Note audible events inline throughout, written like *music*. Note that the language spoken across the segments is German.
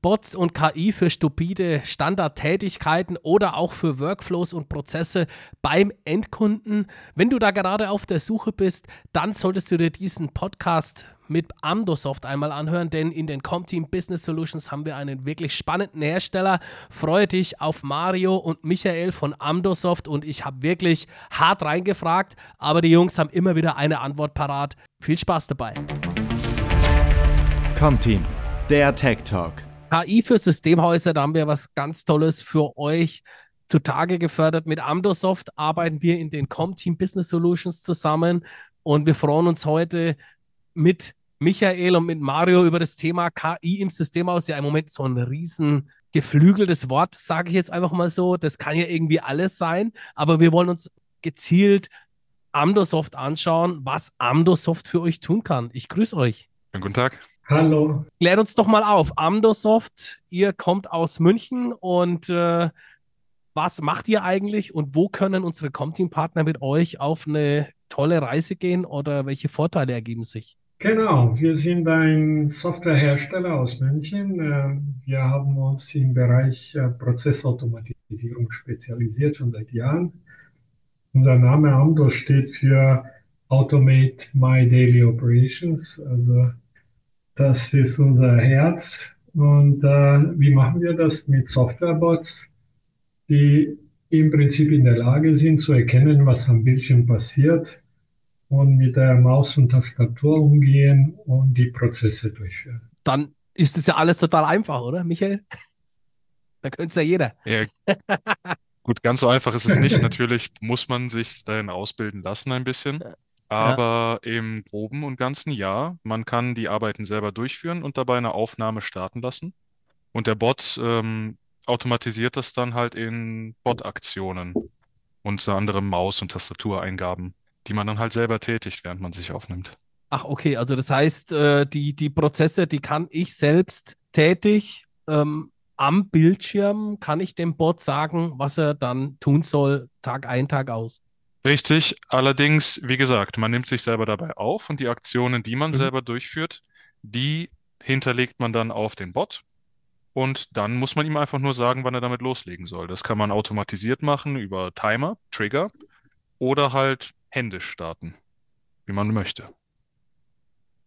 Bots und KI für stupide Standardtätigkeiten oder auch für Workflows und Prozesse beim Endkunden. Wenn du da gerade auf der Suche bist, dann solltest du dir diesen Podcast mit Amdosoft einmal anhören, denn in den Comteam Business Solutions haben wir einen wirklich spannenden Hersteller. Freue dich auf Mario und Michael von Amdosoft und ich habe wirklich hart reingefragt, aber die Jungs haben immer wieder eine Antwort parat. Viel Spaß dabei. Comteam, der Tech Talk. KI für Systemhäuser, da haben wir was ganz Tolles für euch zutage gefördert. Mit Amdosoft arbeiten wir in den Comteam Business Solutions zusammen und wir freuen uns heute mit Michael und mit Mario über das Thema KI im Systemhaus. Ja, im Moment so ein riesen geflügeltes Wort, sage ich jetzt einfach mal so. Das kann ja irgendwie alles sein, aber wir wollen uns gezielt Amdosoft anschauen, was Amdosoft für euch tun kann. Ich grüße euch. Guten Tag. Hallo. Klärt uns doch mal auf. Amdosoft, ihr kommt aus München und äh, was macht ihr eigentlich und wo können unsere Comteam-Partner mit euch auf eine tolle Reise gehen oder welche Vorteile ergeben sich? Genau, wir sind ein Softwarehersteller aus München. Äh, wir haben uns im Bereich äh, Prozessautomatisierung spezialisiert schon seit Jahren. Unser Name Amdos steht für Automate My Daily Operations, also das ist unser Herz. Und äh, wie machen wir das? Mit Softwarebots, die im Prinzip in der Lage sind zu erkennen, was am Bildschirm passiert und mit der Maus und Tastatur umgehen und die Prozesse durchführen. Dann ist es ja alles total einfach, oder, Michael? *laughs* Da könnte es ja jeder. Ja, gut, ganz so einfach ist es nicht. Natürlich muss man sich dahin ausbilden lassen ein bisschen. Aber im Groben und Ganzen ja, man kann die Arbeiten selber durchführen und dabei eine Aufnahme starten lassen. Und der Bot ähm, automatisiert das dann halt in Bot-Aktionen, unter anderem Maus- und Tastatureingaben, die man dann halt selber tätigt, während man sich aufnimmt. Ach, okay, also das heißt, äh, die, die Prozesse, die kann ich selbst tätig. Ähm, am Bildschirm kann ich dem Bot sagen, was er dann tun soll, Tag ein, Tag aus. Richtig, allerdings, wie gesagt, man nimmt sich selber dabei auf und die Aktionen, die man Mhm. selber durchführt, die hinterlegt man dann auf den Bot und dann muss man ihm einfach nur sagen, wann er damit loslegen soll. Das kann man automatisiert machen über Timer, Trigger oder halt händisch starten, wie man möchte.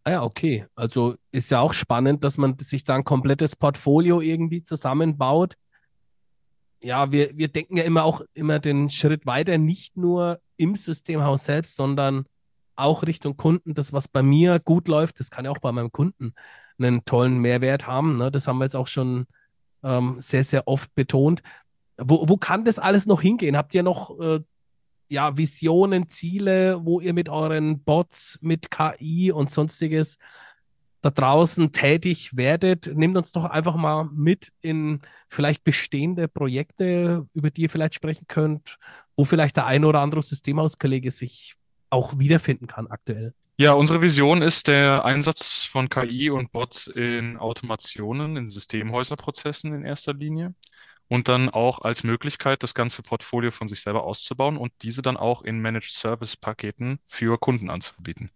Ah ja, okay. Also ist ja auch spannend, dass man sich da ein komplettes Portfolio irgendwie zusammenbaut. Ja, wir, wir denken ja immer auch immer den Schritt weiter, nicht nur im Systemhaus selbst, sondern auch Richtung Kunden. Das, was bei mir gut läuft, das kann ja auch bei meinem Kunden einen tollen Mehrwert haben. Ne? Das haben wir jetzt auch schon ähm, sehr, sehr oft betont. Wo, wo kann das alles noch hingehen? Habt ihr noch äh, ja, Visionen, Ziele, wo ihr mit euren Bots, mit KI und sonstiges da draußen tätig werdet? Nehmt uns doch einfach mal mit in vielleicht bestehende Projekte, über die ihr vielleicht sprechen könnt, wo vielleicht der ein oder andere Systemhauskollege sich auch wiederfinden kann aktuell. Ja, unsere Vision ist der Einsatz von KI und Bots in Automationen, in Systemhäuserprozessen in erster Linie und dann auch als Möglichkeit, das ganze Portfolio von sich selber auszubauen und diese dann auch in Managed Service Paketen für Kunden anzubieten.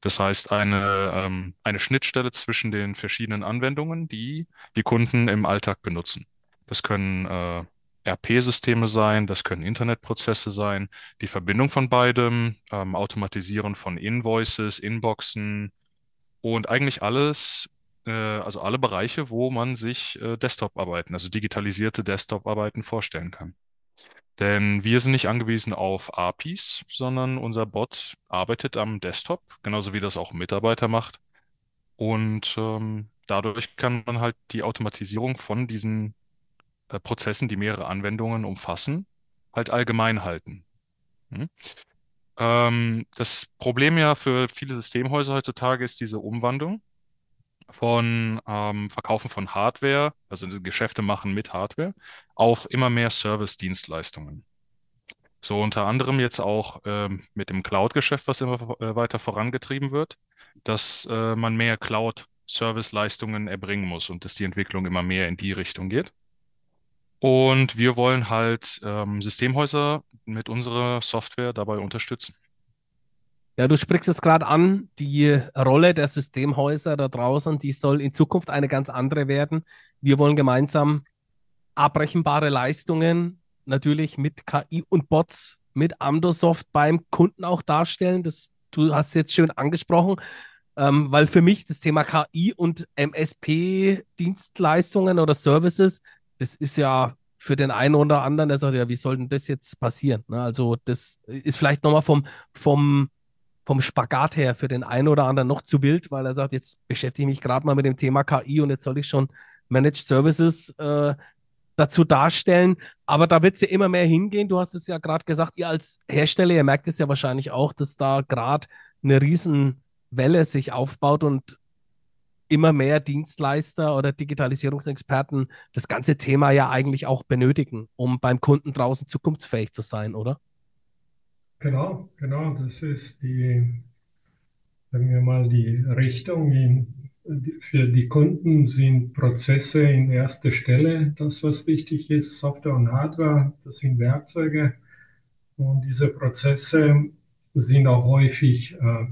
Das heißt, eine, ähm, eine Schnittstelle zwischen den verschiedenen Anwendungen, die die Kunden im Alltag benutzen. Das können äh, RP-Systeme sein, das können Internetprozesse sein, die Verbindung von beidem, ähm, Automatisieren von Invoices, Inboxen und eigentlich alles, also alle Bereiche, wo man sich äh, Desktop-Arbeiten, also digitalisierte Desktop-Arbeiten vorstellen kann. Denn wir sind nicht angewiesen auf APIs, sondern unser Bot arbeitet am Desktop, genauso wie das auch Mitarbeiter macht. Und ähm, dadurch kann man halt die Automatisierung von diesen äh, Prozessen, die mehrere Anwendungen umfassen, halt allgemein halten. Hm? Ähm, das Problem ja für viele Systemhäuser heutzutage ist diese Umwandlung von ähm, Verkaufen von Hardware, also Geschäfte machen mit Hardware, auf immer mehr Service-Dienstleistungen. So unter anderem jetzt auch ähm, mit dem Cloud-Geschäft, was immer äh, weiter vorangetrieben wird, dass äh, man mehr Cloud-Service-Leistungen erbringen muss und dass die Entwicklung immer mehr in die Richtung geht. Und wir wollen halt ähm, Systemhäuser mit unserer Software dabei unterstützen. Ja, du sprichst es gerade an, die Rolle der Systemhäuser da draußen, die soll in Zukunft eine ganz andere werden. Wir wollen gemeinsam abrechenbare Leistungen natürlich mit KI und Bots, mit Amdosoft beim Kunden auch darstellen. Das, du hast es jetzt schön angesprochen, ähm, weil für mich das Thema KI und MSP-Dienstleistungen oder Services, das ist ja für den einen oder anderen, der sagt, ja, wie soll denn das jetzt passieren? Ne? Also das ist vielleicht nochmal vom, vom, vom Spagat her für den einen oder anderen noch zu wild, weil er sagt, jetzt beschäftige ich mich gerade mal mit dem Thema KI und jetzt soll ich schon Managed Services äh, dazu darstellen. Aber da wird es ja immer mehr hingehen. Du hast es ja gerade gesagt, ihr als Hersteller, ihr merkt es ja wahrscheinlich auch, dass da gerade eine Riesenwelle sich aufbaut und immer mehr Dienstleister oder Digitalisierungsexperten das ganze Thema ja eigentlich auch benötigen, um beim Kunden draußen zukunftsfähig zu sein, oder? Genau, genau. Das ist die, sagen wir mal, die Richtung. In, für die Kunden sind Prozesse in erster Stelle das, was wichtig ist. Software und Hardware, das sind Werkzeuge. Und diese Prozesse sind auch häufig äh,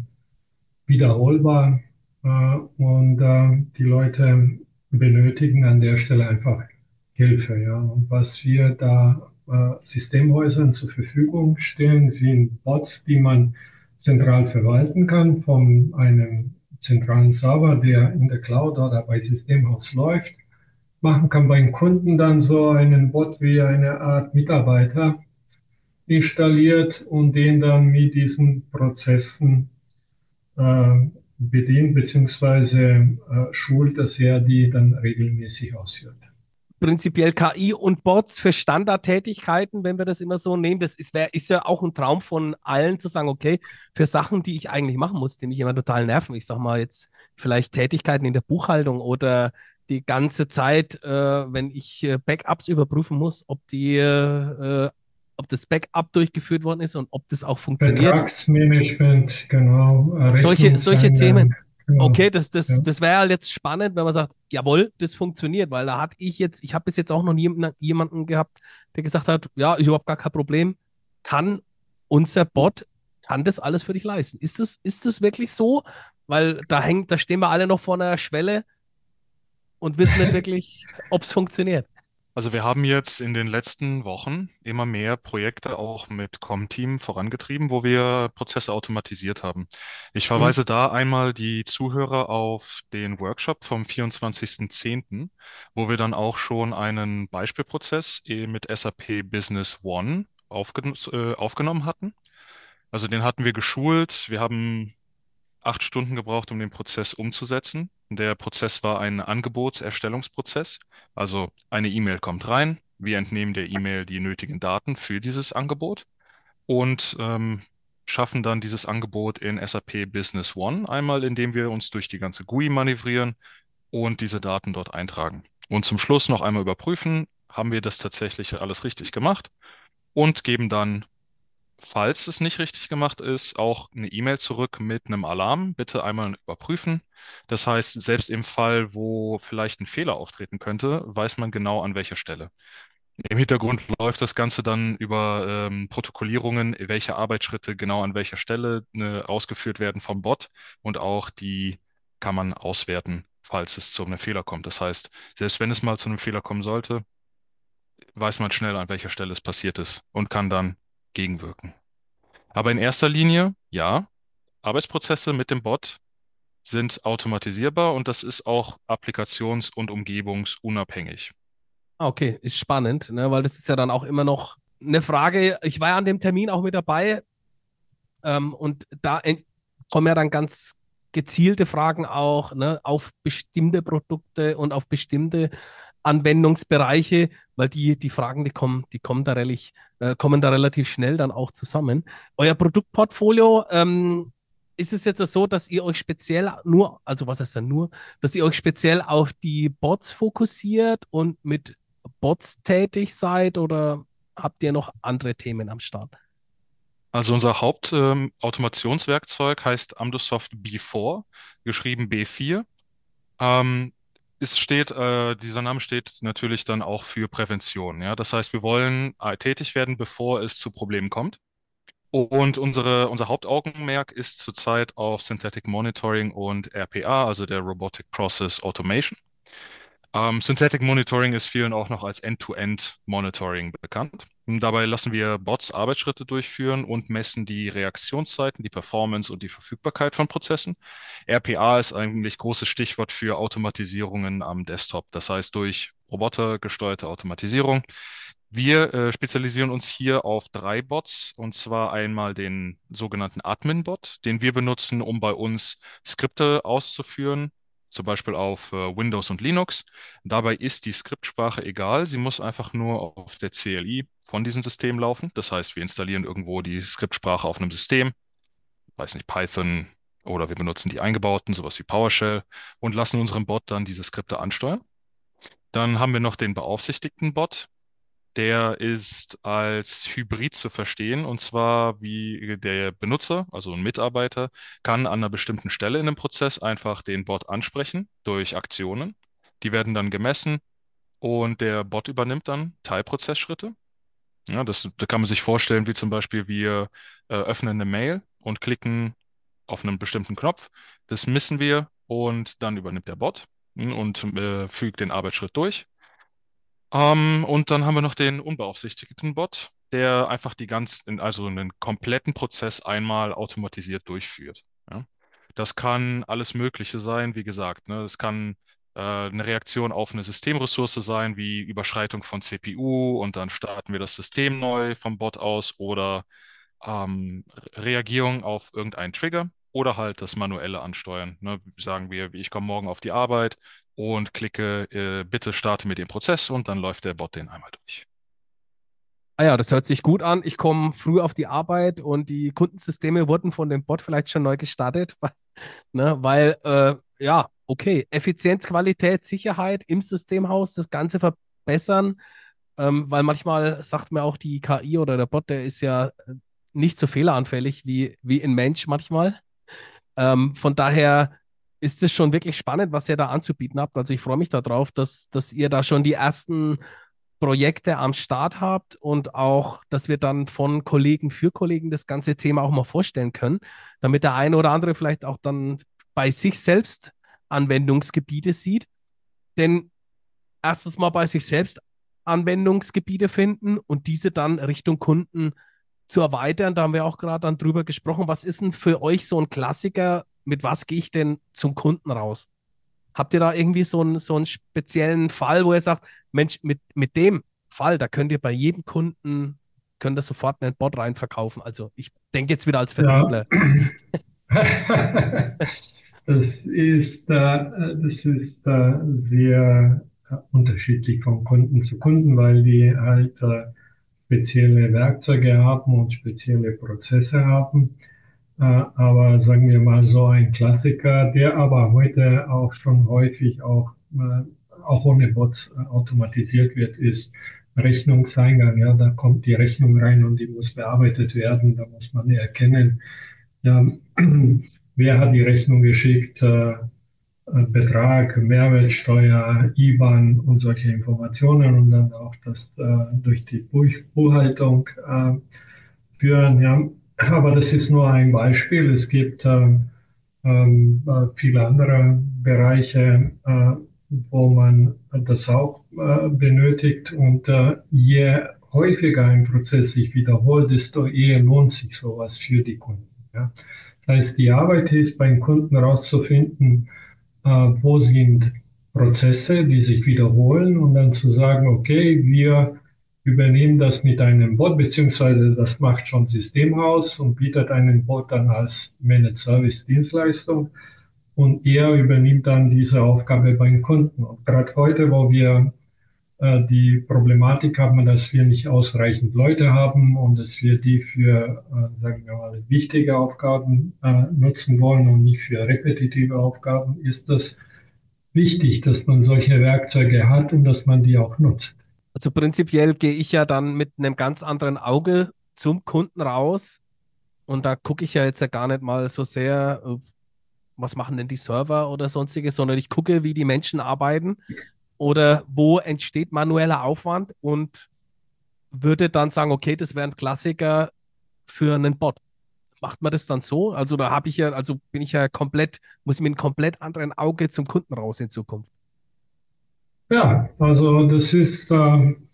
wiederholbar äh, und äh, die Leute benötigen an der Stelle einfach Hilfe. Ja. Und was wir da Systemhäusern zur Verfügung stellen, sind Bots, die man zentral verwalten kann von einem zentralen Server, der in der Cloud oder bei Systemhaus läuft. Machen kann beim Kunden dann so einen Bot wie eine Art Mitarbeiter installiert und den dann mit diesen Prozessen äh, bedient bzw. Äh, schult, dass er die dann regelmäßig ausführt. Prinzipiell KI und Bots für Standardtätigkeiten, wenn wir das immer so nehmen, das ist, wär, ist ja auch ein Traum von allen zu sagen, okay, für Sachen, die ich eigentlich machen muss, die mich immer total nerven. Ich sag mal jetzt vielleicht Tätigkeiten in der Buchhaltung oder die ganze Zeit, äh, wenn ich äh, Backups überprüfen muss, ob die äh, ob das Backup durchgeführt worden ist und ob das auch funktioniert. Vertragsmanagement, genau. Solche, solche Themen. Genau. Okay, das, das, ja. das wäre halt jetzt spannend, wenn man sagt, jawohl, das funktioniert, weil da hatte ich jetzt, ich habe bis jetzt auch noch nie jemanden gehabt, der gesagt hat, ja, ist überhaupt gar kein Problem, kann unser Bot, kann das alles für dich leisten. Ist das, ist das wirklich so? Weil da hängt, da stehen wir alle noch vor einer Schwelle und wissen nicht *laughs* wirklich, ob es funktioniert. Also wir haben jetzt in den letzten Wochen immer mehr Projekte auch mit Comteam vorangetrieben, wo wir Prozesse automatisiert haben. Ich mhm. verweise da einmal die Zuhörer auf den Workshop vom 24.10., wo wir dann auch schon einen Beispielprozess eh mit SAP Business One aufgen äh, aufgenommen hatten. Also den hatten wir geschult. Wir haben acht Stunden gebraucht, um den Prozess umzusetzen. Der Prozess war ein Angebotserstellungsprozess. Also eine E-Mail kommt rein, wir entnehmen der E-Mail die nötigen Daten für dieses Angebot und ähm, schaffen dann dieses Angebot in SAP Business One einmal, indem wir uns durch die ganze GUI manövrieren und diese Daten dort eintragen. Und zum Schluss noch einmal überprüfen, haben wir das tatsächlich alles richtig gemacht und geben dann falls es nicht richtig gemacht ist, auch eine E-Mail zurück mit einem Alarm. Bitte einmal überprüfen. Das heißt, selbst im Fall, wo vielleicht ein Fehler auftreten könnte, weiß man genau an welcher Stelle. Im Hintergrund läuft das Ganze dann über ähm, Protokollierungen, welche Arbeitsschritte genau an welcher Stelle ne, ausgeführt werden vom Bot und auch die kann man auswerten, falls es zu einem Fehler kommt. Das heißt, selbst wenn es mal zu einem Fehler kommen sollte, weiß man schnell, an welcher Stelle es passiert ist und kann dann gegenwirken. Aber in erster Linie, ja, Arbeitsprozesse mit dem Bot sind automatisierbar und das ist auch applikations- und umgebungsunabhängig. Ah, okay, ist spannend, ne, weil das ist ja dann auch immer noch eine Frage. Ich war ja an dem Termin auch mit dabei ähm, und da kommen ja dann ganz gezielte Fragen auch ne, auf bestimmte Produkte und auf bestimmte Anwendungsbereiche, weil die, die Fragen, die kommen, die kommen da, relativ, äh, kommen da relativ schnell dann auch zusammen. Euer Produktportfolio, ähm, ist es jetzt so, dass ihr euch speziell nur, also was heißt denn nur, dass ihr euch speziell auf die Bots fokussiert und mit Bots tätig seid oder habt ihr noch andere Themen am Start? Also unser Hauptautomationswerkzeug ähm, heißt Amdosoft B4, geschrieben B4. Ähm, es steht, äh, dieser Name steht natürlich dann auch für Prävention. Ja? Das heißt, wir wollen äh, tätig werden, bevor es zu Problemen kommt. Und unsere, unser Hauptaugenmerk ist zurzeit auf Synthetic Monitoring und RPA, also der Robotic Process Automation. Ähm, Synthetic Monitoring ist vielen auch noch als End-to-End-Monitoring bekannt. Dabei lassen wir Bots Arbeitsschritte durchführen und messen die Reaktionszeiten, die Performance und die Verfügbarkeit von Prozessen. RPA ist eigentlich großes Stichwort für Automatisierungen am Desktop. Das heißt, durch robotergesteuerte Automatisierung wir äh, spezialisieren uns hier auf drei Bots, und zwar einmal den sogenannten Admin-Bot, den wir benutzen, um bei uns Skripte auszuführen, zum Beispiel auf äh, Windows und Linux. Dabei ist die Skriptsprache egal, sie muss einfach nur auf der CLI von diesem System laufen. Das heißt, wir installieren irgendwo die Skriptsprache auf einem System, weiß nicht, Python oder wir benutzen die eingebauten, sowas wie PowerShell, und lassen unseren Bot dann diese Skripte ansteuern. Dann haben wir noch den beaufsichtigten Bot. Der ist als Hybrid zu verstehen, und zwar wie der Benutzer, also ein Mitarbeiter, kann an einer bestimmten Stelle in einem Prozess einfach den Bot ansprechen durch Aktionen. Die werden dann gemessen und der Bot übernimmt dann Teilprozessschritte. Ja, das, da kann man sich vorstellen, wie zum Beispiel wir äh, öffnen eine Mail und klicken auf einen bestimmten Knopf. Das missen wir und dann übernimmt der Bot hm, und äh, fügt den Arbeitsschritt durch. Ähm, und dann haben wir noch den unbeaufsichtigten Bot, der einfach die ganzen, also einen kompletten Prozess einmal automatisiert durchführt. Ja? Das kann alles Mögliche sein, wie gesagt. Ne? Kann äh, eine Reaktion auf eine Systemressource sein, wie Überschreitung von CPU und dann starten wir das System neu vom Bot aus oder ähm, Reagierung auf irgendeinen Trigger oder halt das manuelle Ansteuern. Ne? Sagen wir, ich komme morgen auf die Arbeit und klicke, äh, bitte starte mit dem Prozess und dann läuft der Bot den einmal durch. Ah ja, das hört sich gut an. Ich komme früh auf die Arbeit und die Kundensysteme wurden von dem Bot vielleicht schon neu gestartet, *laughs* ne? weil äh, ja, okay, Effizienz, Qualität, Sicherheit im Systemhaus, das Ganze verbessern, ähm, weil manchmal sagt mir auch die KI oder der Bot, der ist ja nicht so fehleranfällig wie, wie ein Mensch manchmal. Ähm, von daher ist es schon wirklich spannend, was ihr da anzubieten habt. Also ich freue mich darauf, dass, dass ihr da schon die ersten Projekte am Start habt und auch, dass wir dann von Kollegen für Kollegen das ganze Thema auch mal vorstellen können, damit der eine oder andere vielleicht auch dann bei sich selbst Anwendungsgebiete sieht. Denn erstens mal bei sich selbst Anwendungsgebiete finden und diese dann Richtung Kunden zu erweitern. Da haben wir auch gerade dann drüber gesprochen. Was ist denn für euch so ein Klassiker? Mit was gehe ich denn zum Kunden raus? Habt ihr da irgendwie so einen, so einen speziellen Fall, wo ihr sagt, Mensch, mit, mit dem Fall, da könnt ihr bei jedem Kunden, könnt ihr sofort einen Bot reinverkaufen? Also ich denke jetzt wieder als Vertriebler. Ja. *laughs* das ist, äh, das ist äh, sehr unterschiedlich von Kunden zu Kunden, weil die halt äh, spezielle Werkzeuge haben und spezielle Prozesse haben. Äh, aber sagen wir mal so ein Klassiker, der aber heute auch schon häufig auch, äh, auch ohne Bots äh, automatisiert wird, ist Rechnungseingang. Ja, da kommt die Rechnung rein und die muss bearbeitet werden. Da muss man erkennen, ja, *clears throat* wer hat die Rechnung geschickt, Betrag, Mehrwertsteuer, IBAN und solche Informationen und dann auch das durch die Buchhaltung führen. Ja. Aber das ist nur ein Beispiel. Es gibt ähm, ähm äh, viele andere Bereiche, äh, wo man das auch äh, benötigt. Und äh, je häufiger ein Prozess sich wiederholt, desto eher lohnt sich sowas für die Kunden. Ja. Das heißt, die Arbeit ist beim Kunden herauszufinden, äh, wo sind Prozesse, die sich wiederholen und dann zu sagen, okay, wir übernehmen das mit einem Bot, beziehungsweise das macht schon Systemhaus und bietet einen Bot dann als Managed Service Dienstleistung und er übernimmt dann diese Aufgabe beim Kunden. Und gerade heute, wo wir äh, die Problematik haben, dass wir nicht ausreichend Leute haben und dass wir die für, äh, sagen wir mal, wichtige Aufgaben äh, nutzen wollen und nicht für repetitive Aufgaben, ist das wichtig, dass man solche Werkzeuge hat und dass man die auch nutzt. Also prinzipiell gehe ich ja dann mit einem ganz anderen Auge zum Kunden raus und da gucke ich ja jetzt ja gar nicht mal so sehr, was machen denn die Server oder sonstiges, sondern ich gucke, wie die Menschen arbeiten oder wo entsteht manueller Aufwand und würde dann sagen, okay, das wäre ein Klassiker für einen Bot. Macht man das dann so? Also da habe ich ja, also bin ich ja komplett, muss ich mit einem komplett anderen Auge zum Kunden raus in Zukunft. Ja, also das ist, ähm,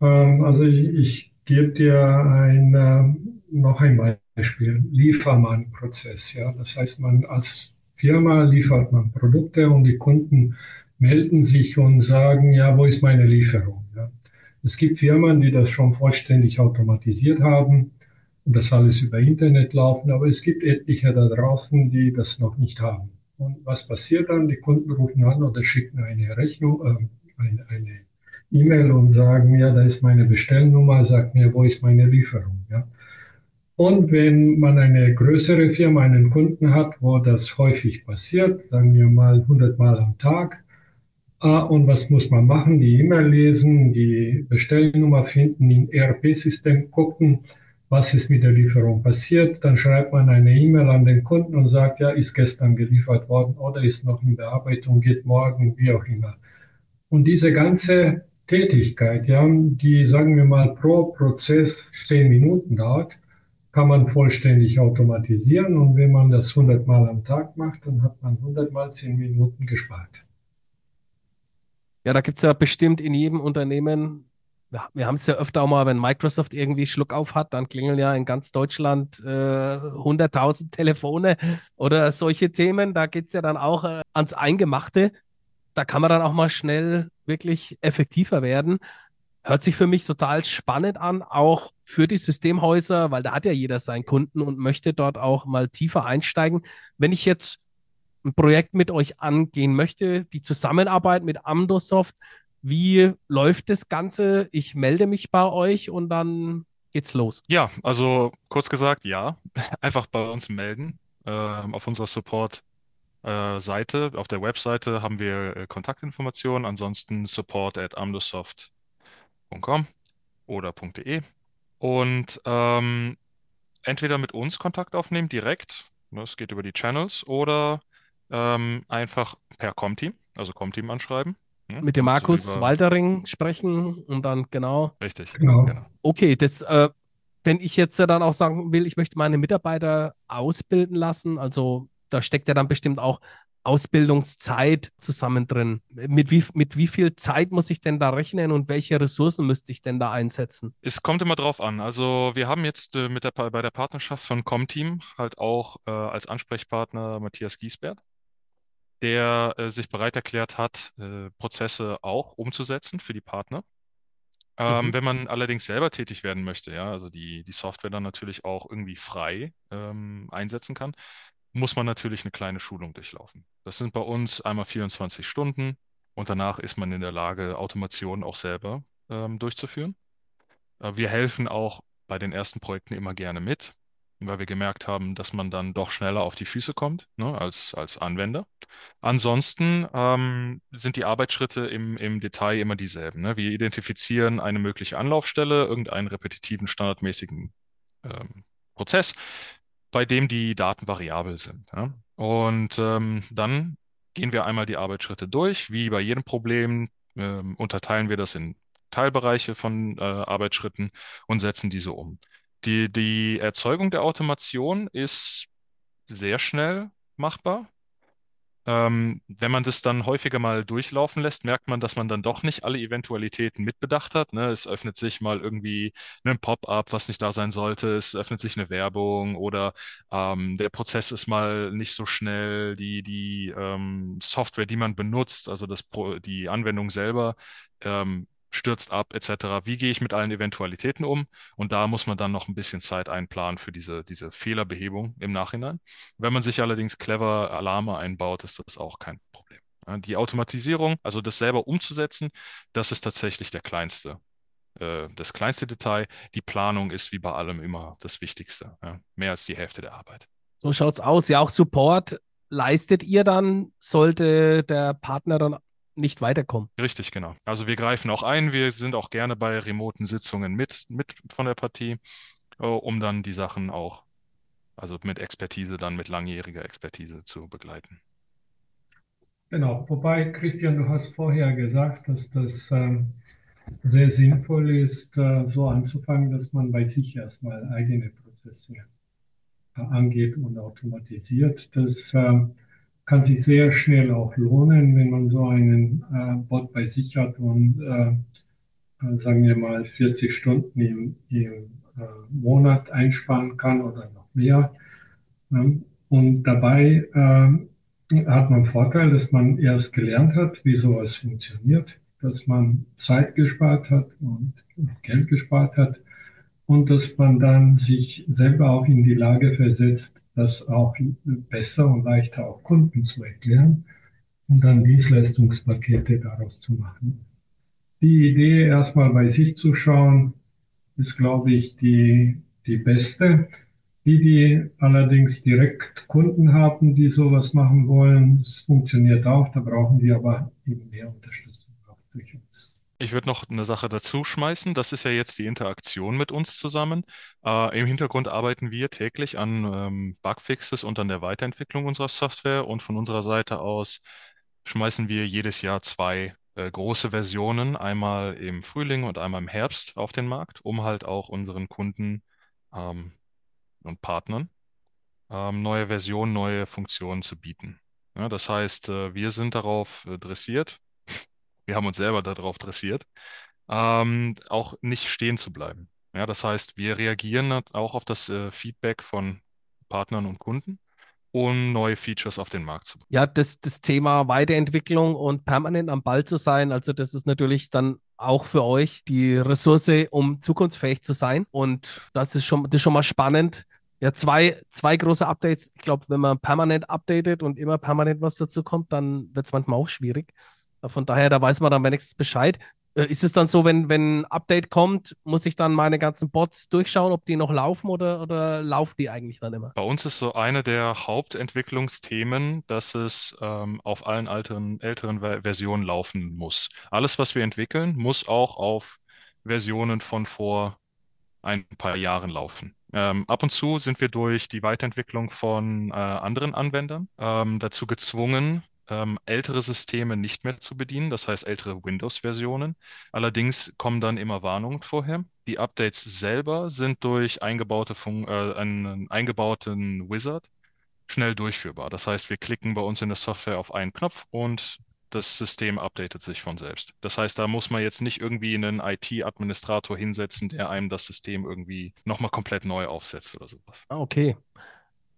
ähm, also ich, ich gebe dir ein, ähm, noch ein Beispiel, Liefermann-Prozess. Ja, das heißt, man als Firma liefert man Produkte und die Kunden melden sich und sagen, ja, wo ist meine Lieferung? Ja. Es gibt Firmen, die das schon vollständig automatisiert haben und das alles über Internet laufen, aber es gibt etliche da draußen, die das noch nicht haben. Und was passiert dann? Die Kunden rufen an oder schicken eine Rechnung, äh, eine, eine E-Mail und sagen, ja, da ist meine Bestellnummer, sagt mir, wo ist meine Lieferung? Ja. Und wenn man eine größere Firma, einen Kunden hat, wo das häufig passiert, sagen wir mal 100 Mal am Tag, Ah, und was muss man machen? Die E-Mail lesen, die Bestellnummer finden, im ERP-System gucken, was ist mit der Lieferung passiert. Dann schreibt man eine E-Mail an den Kunden und sagt, ja, ist gestern geliefert worden oder ist noch in Bearbeitung, geht morgen, wie auch immer. Und diese ganze Tätigkeit, ja, die sagen wir mal pro Prozess zehn Minuten dauert, kann man vollständig automatisieren. Und wenn man das 100 Mal am Tag macht, dann hat man 100 Mal zehn Minuten gespart. Ja, da gibt es ja bestimmt in jedem Unternehmen, wir, haben es ja öfter auch mal, wenn Microsoft irgendwie Schluck auf hat, dann klingeln ja in ganz Deutschland äh, 100.000 Telefone oder solche Themen. Da geht es ja dann auch äh, ans Eingemachte. Da kann man dann auch mal schnell wirklich effektiver werden. Hört sich für mich total spannend an, auch für die Systemhäuser, weil da hat ja jeder seinen Kunden und möchte dort auch mal tiefer einsteigen. Wenn ich jetzt ein Projekt mit euch angehen möchte, die Zusammenarbeit mit Amdosoft, wie läuft das Ganze? Ich melde mich bei euch und dann geht's los. Ja, also kurz gesagt, ja. *laughs* Einfach bei uns melden. Ähm, auf unserer Support-Seite, auf der Webseite haben wir äh, Kontaktinformationen. Ansonsten support at amdosoft.com oder .de. Und ähm, entweder mit uns Kontakt aufnehmen direkt, das geht über die Channels, oder ähm, einfach per Comteam, also Comteam anschreiben. Ne? Mit dem Markus über... Waldering sprechen und dann genau. Richtig, genau. genau. Okay, das, äh, wenn ich jetzt ja dann auch sagen will, ich möchte meine Mitarbeiter ausbilden lassen, also da steckt ja dann bestimmt auch Ausbildungszeit zusammen drin. Mit wie, mit wie viel Zeit muss ich denn da rechnen und welche Ressourcen müsste ich denn da einsetzen? Es kommt immer drauf an. Also wir haben jetzt äh, mit der, bei der Partnerschaft von Comteam halt auch äh, als Ansprechpartner Matthias Giesbert der äh, sich bereit erklärt hat, äh, Prozesse auch umzusetzen für die Partner. Ähm, mhm. Wenn man allerdings selber tätig werden möchte, ja, also die, die Software dann natürlich auch irgendwie frei ähm, einsetzen kann, muss man natürlich eine kleine Schulung durchlaufen. Das sind bei uns einmal 24 Stunden und danach ist man in der Lage, Automation auch selber ähm, durchzuführen. Äh, wir helfen auch bei den ersten Projekten immer gerne mit weil wir gemerkt haben, dass man dann doch schneller auf die Füße kommt ne, als, als Anwender. Ansonsten ähm, sind die Arbeitsschritte im, im Detail immer dieselben. Ne? Wir identifizieren eine mögliche Anlaufstelle, irgendeinen repetitiven, standardmäßigen ähm, Prozess, bei dem die Daten variabel sind. Ja? Und ähm, dann gehen wir einmal die Arbeitsschritte durch. Wie bei jedem Problem ähm, unterteilen wir das in Teilbereiche von äh, Arbeitsschritten und setzen diese um. Die, die Erzeugung der Automation ist sehr schnell machbar. Ähm, wenn man das dann häufiger mal durchlaufen lässt, merkt man, dass man dann doch nicht alle Eventualitäten mitbedacht hat. Ne? Es öffnet sich mal irgendwie ein Pop-up, was nicht da sein sollte. Es öffnet sich eine Werbung oder ähm, der Prozess ist mal nicht so schnell. Die, die ähm, Software, die man benutzt, also das die Anwendung selber, ähm, stürzt ab, etc. Wie gehe ich mit allen Eventualitäten um? Und da muss man dann noch ein bisschen Zeit einplanen für diese, diese Fehlerbehebung im Nachhinein. Wenn man sich allerdings clever Alarme einbaut, ist das auch kein Problem. Die Automatisierung, also das selber umzusetzen, das ist tatsächlich der kleinste, äh, das kleinste Detail. Die Planung ist wie bei allem immer das Wichtigste, ja? mehr als die Hälfte der Arbeit. So schaut's aus. Ja, auch Support leistet ihr dann, sollte der Partner dann nicht weiterkommen. Richtig, genau. Also wir greifen auch ein, wir sind auch gerne bei remoten Sitzungen mit, mit von der Partie, äh, um dann die Sachen auch, also mit Expertise, dann mit langjähriger Expertise zu begleiten. Genau, wobei, Christian, du hast vorher gesagt, dass das ähm, sehr sinnvoll ist, äh, so anzufangen, dass man bei sich erstmal eigene Prozesse angeht und automatisiert. Das ähm, kann sich sehr schnell auch lohnen, wenn man so einen äh, Bot bei sich hat und äh, äh sagen wir mal 40 Stunden im, im äh, Monat einsparen kann oder noch mehr. Ähm, und dabei äh, hat man Vorteil, dass man erst gelernt hat, wie sowas funktioniert, dass man Zeit gespart hat und Geld gespart hat und dass man dann sich selber auch in die Lage versetzt, das auch besser und leichter auch Kunden zu erklären und dann Dienstleistungspakete daraus zu machen. Die Idee, erstmal bei sich zu schauen, ist, glaube ich, die, die beste. Die, die allerdings direkt Kunden haben, die sowas machen wollen, das funktioniert auch, da brauchen die aber eben mehr Unterstützung. Ich würde noch eine Sache dazu schmeißen. Das ist ja jetzt die Interaktion mit uns zusammen. Äh, Im Hintergrund arbeiten wir täglich an ähm, Bugfixes und an der Weiterentwicklung unserer Software. Und von unserer Seite aus schmeißen wir jedes Jahr zwei äh, große Versionen, einmal im Frühling und einmal im Herbst auf den Markt, um halt auch unseren Kunden ähm, und Partnern ähm, neue Versionen, neue Funktionen zu bieten. Ja, das heißt, äh, wir sind darauf äh, dressiert, wir haben uns selber darauf dressiert, ähm, auch nicht stehen zu bleiben. Ja, das heißt, wir reagieren auch auf das äh, Feedback von Partnern und Kunden, um neue Features auf den Markt zu bringen. Ja, das, das Thema Weiterentwicklung und permanent am Ball zu sein, also das ist natürlich dann auch für euch die Ressource, um zukunftsfähig zu sein. Und das ist schon, das ist schon mal spannend. Ja, zwei, zwei große Updates. Ich glaube, wenn man permanent updatet und immer permanent was dazu kommt, dann wird es manchmal auch schwierig. Von daher, da weiß man dann wenigstens Bescheid. Äh, ist es dann so, wenn, ein Update kommt, muss ich dann meine ganzen Bots durchschauen, ob die noch laufen oder, oder laufen die eigentlich dann immer? Bei uns ist so eine der Hauptentwicklungsthemen, dass es ähm, auf allen alten, älteren Versionen laufen muss. Alles, was wir entwickeln, muss auch auf Versionen von vor ein paar Jahren laufen. Ähm, ab und zu sind wir durch die Weiterentwicklung von äh, anderen Anwendern ähm, dazu gezwungen, ähm, ältere Systeme nicht mehr zu bedienen, das heißt ältere Windows-Versionen. Allerdings kommen dann immer Warnungen vorher. Die Updates selber sind durch eingebaute Fun äh, einen eingebauten Wizard schnell durchführbar. Das heißt, wir klicken bei uns in der Software auf einen Knopf und das System updatet sich von selbst. Das heißt, da muss man jetzt nicht irgendwie einen IT-Administrator hinsetzen, der einem das System irgendwie nochmal komplett neu aufsetzt oder sowas. Ah, okay.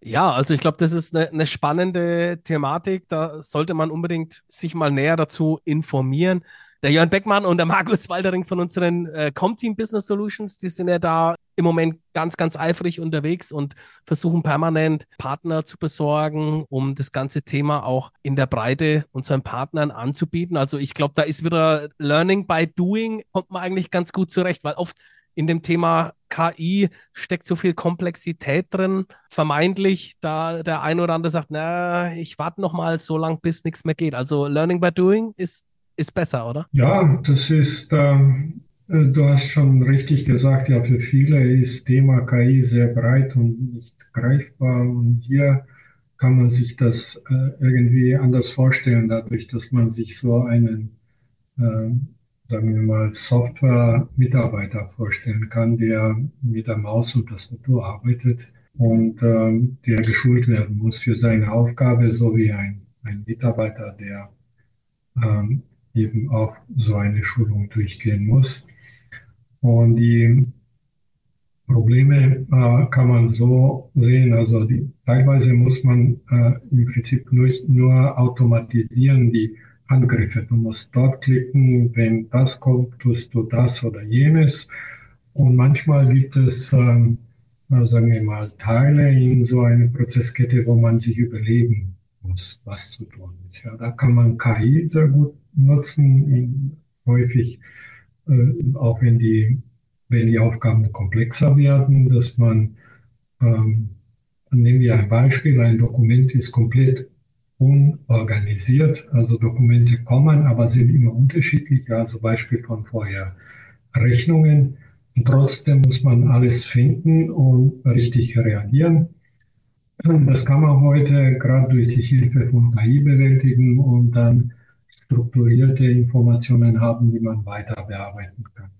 Ja, also ich glaube, das ist eine, eine, spannende Thematik. Da sollte man unbedingt sich mal näher dazu informieren. Der Jörn Beckmann und der Markus Waldering von unseren äh, Comteam Business Solutions, die sind ja da im Moment ganz, ganz eifrig unterwegs und versuchen permanent Partner zu besorgen, um das ganze Thema auch in der Breite unseren Partnern anzubieten. Also ich glaube, da ist wieder Learning by Doing, kommt man eigentlich ganz gut zurecht, weil oft in dem Thema KI steckt so viel Komplexität drin. Vermeintlich, da der eine oder andere sagt, na, ich warte noch mal so lange, bis nichts mehr geht. Also Learning by Doing ist, ist besser, oder? Ja, das ist, ähm, äh, du hast schon richtig gesagt, ja, für viele ist Thema KI sehr breit und nicht greifbar. Und hier kann man sich das äh, irgendwie anders vorstellen, dadurch, dass man sich so einen äh, sagen wir mal, Software-Mitarbeiter vorstellen kann, der mit der Maus und Tastatur arbeitet und ähm, der geschult werden muss für seine Aufgabe, so wie ein, ein Mitarbeiter, der ähm, eben auch so eine Schulung durchgehen muss. Und die Probleme äh, kann man so sehen, also die, teilweise muss man äh, im Prinzip nur, nur automatisieren, die Angriffe. Du musst dort klicken, wenn das kommt, tust du das oder jenes. Und manchmal gibt es, ähm, sagen wir mal, Teile in so einer Prozesskette, wo man sich überlegen muss, was zu tun ist. Ja, da kann man KI sehr gut nutzen, in, häufig, äh, auch wenn die, wenn die Aufgaben komplexer werden, dass man, ähm, nehmen wir ein Beispiel, ein Dokument ist komplett unorganisiert. Also Dokumente kommen, aber sind immer unterschiedlich. Also Beispiel von vorher Rechnungen. Und trotzdem muss man alles finden und richtig reagieren. Das kann man heute gerade durch die Hilfe von KI bewältigen und dann strukturierte Informationen haben, die man weiter bearbeiten kann.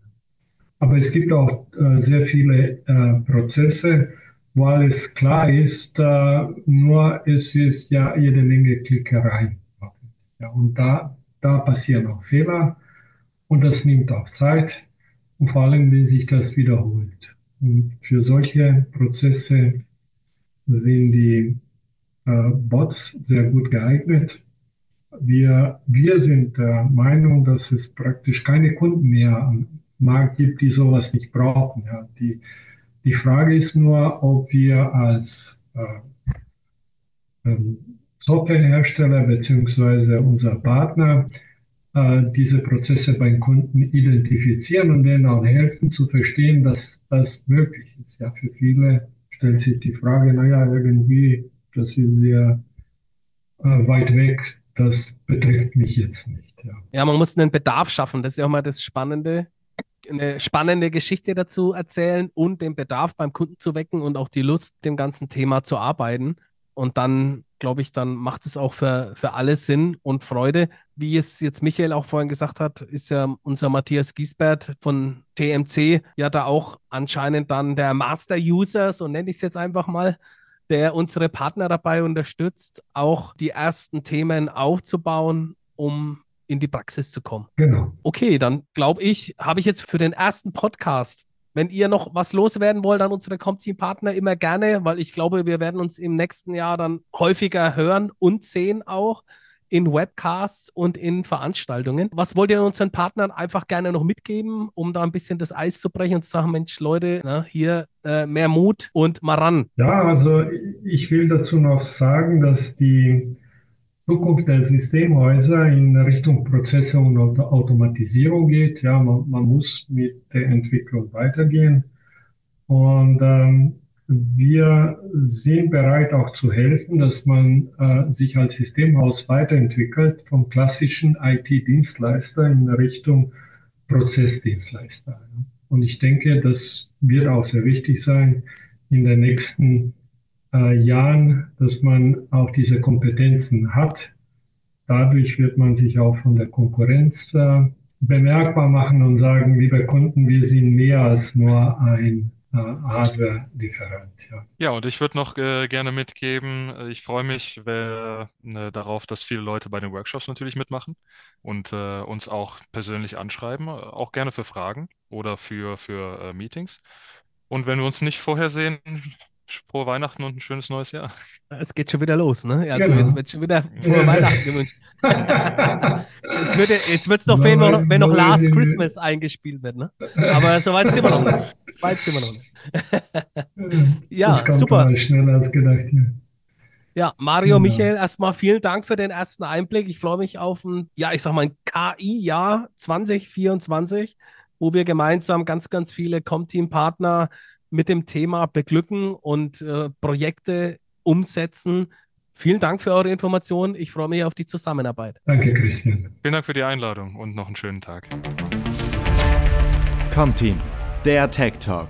Aber es gibt auch äh, sehr viele äh, Prozesse, wo alles klar ist, äh, nur es ist ja jede Menge Klickerei. Ja, und da, da passieren auch Fehler und das nimmt auch Zeit und vor allem, wenn sich das wiederholt. Und für solche Prozesse sind die äh, Bots sehr gut geeignet. Wir, wir sind der Meinung, dass es praktisch keine Kunden mehr am Markt gibt, die sowas nicht brauchen. Ja. Die, die Frage ist nur, ob wir als äh, ähm, Softwarehersteller beziehungsweise unser Partner äh, diese Prozesse beim Kunden identifizieren und denen auch helfen zu verstehen, dass das möglich ist. Ja, für viele stellt sich die Frage, naja, irgendwie, das ist sehr äh, weit weg, das betrifft mich jetzt nicht. Ja. ja, man muss einen Bedarf schaffen, das ist ja auch mal das Spannende eine spannende Geschichte dazu erzählen und den Bedarf beim Kunden zu wecken und auch die Lust, dem ganzen Thema zu arbeiten. Und dann, glaube ich, dann macht es auch für, für alle Sinn und Freude. Wie es jetzt Michael auch vorhin gesagt hat, ist ja unser Matthias Giesbert von TMC ja da auch anscheinend dann der Master-User, so nenne ich es jetzt einfach mal, der unsere Partner dabei unterstützt, auch die ersten Themen aufzubauen, um in die Praxis zu kommen. Genau. Okay, dann glaube ich, habe ich jetzt für den ersten Podcast wenn ihr noch was loswerden wollt an unsere Comteam-Partner, immer gerne, weil ich glaube, wir werden uns im nächsten Jahr dann häufiger hören und sehen auch in Webcasts und in Veranstaltungen. Was wollt ihr unseren Partnern einfach gerne noch mitgeben, um da ein bisschen das Eis zu brechen und zu sagen, Mensch, Leute, na, hier äh, mehr Mut und mal ran? Ja, also ich will dazu noch sagen, dass die Zukunft der Systemhäuser in Richtung Prozesse und Automatisierung geht. Ja, man, man muss mit der Entwicklung weitergehen. Und ähm, wir sind bereit auch zu helfen, dass man äh, sich als Systemhaus weiterentwickelt vom klassischen IT-Dienstleister in Richtung Prozessdienstleister. Und ich denke, das wird auch sehr wichtig sein in den nächsten äh, Jahren, dass man auch diese Kompetenzen hat. Dadurch wird man sich auch von der Konkurrenz äh, bemerkbar machen und sagen, liebe Kunden, wir sind mehr als nur ein äh, Hardware-Lieferant. Ja. ja, und ich würde noch äh, gerne mitgeben, äh, ich freue mich äh, darauf, dass viele Leute bei den Workshops natürlich mitmachen und äh, uns auch persönlich anschreiben, auch gerne für Fragen oder für, für Meetings. Und wenn wir uns nicht vorher sehen, frohe Weihnachten und ein schönes neues Jahr. Es geht schon wieder los, ne? Also genau. jetzt wird schon wieder frohe Weihnachten gewünscht. jetzt wird es doch fehlen, wenn, wenn noch Last Christmas eingespielt wird, ne? Aber so weit sind wir noch nicht. Weit sind wir noch nicht. *laughs* ja, das kommt super. schneller als gedacht. Ja. Ja, Mario, genau. Michael, erstmal vielen Dank für den ersten Einblick. Ich freue mich auf ein, ja, ich sag mal, ein KI-Jahr 2024, wo wir gemeinsam ganz, ganz viele Com-Team-Partner mit dem Thema beglücken und äh, Projekte umsetzen. Vielen Dank für eure Informationen. Ich freue mich auf die Zusammenarbeit. Danke, Christian. Vielen Dank für die Einladung und noch einen schönen Tag. Comteam, der Tech Talk.